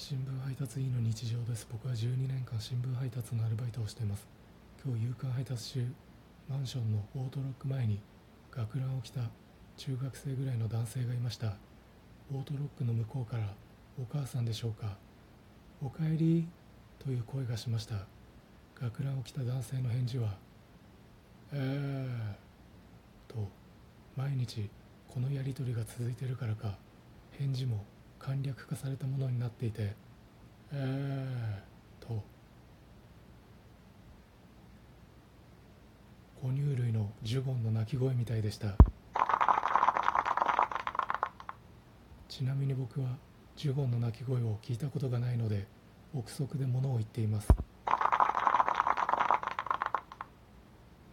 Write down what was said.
新聞配達員の日常です。僕は12年間新聞配達のアルバイトをしています。今日夕刊配達中マンションのオートロック前に学ランを着た中学生ぐらいの男性がいました。オートロックの向こうからお母さんでしょうか。おかえりという声がしました。学ランを着た男性の返事はえーと毎日このやり取りが続いてるからか。返事も簡略化されたものになっていてえーと。哺乳類のジュゴンの鳴き声みたいでした。ちなみに僕はジュゴンの鳴き声を聞いたことがないので憶測で物を言っています。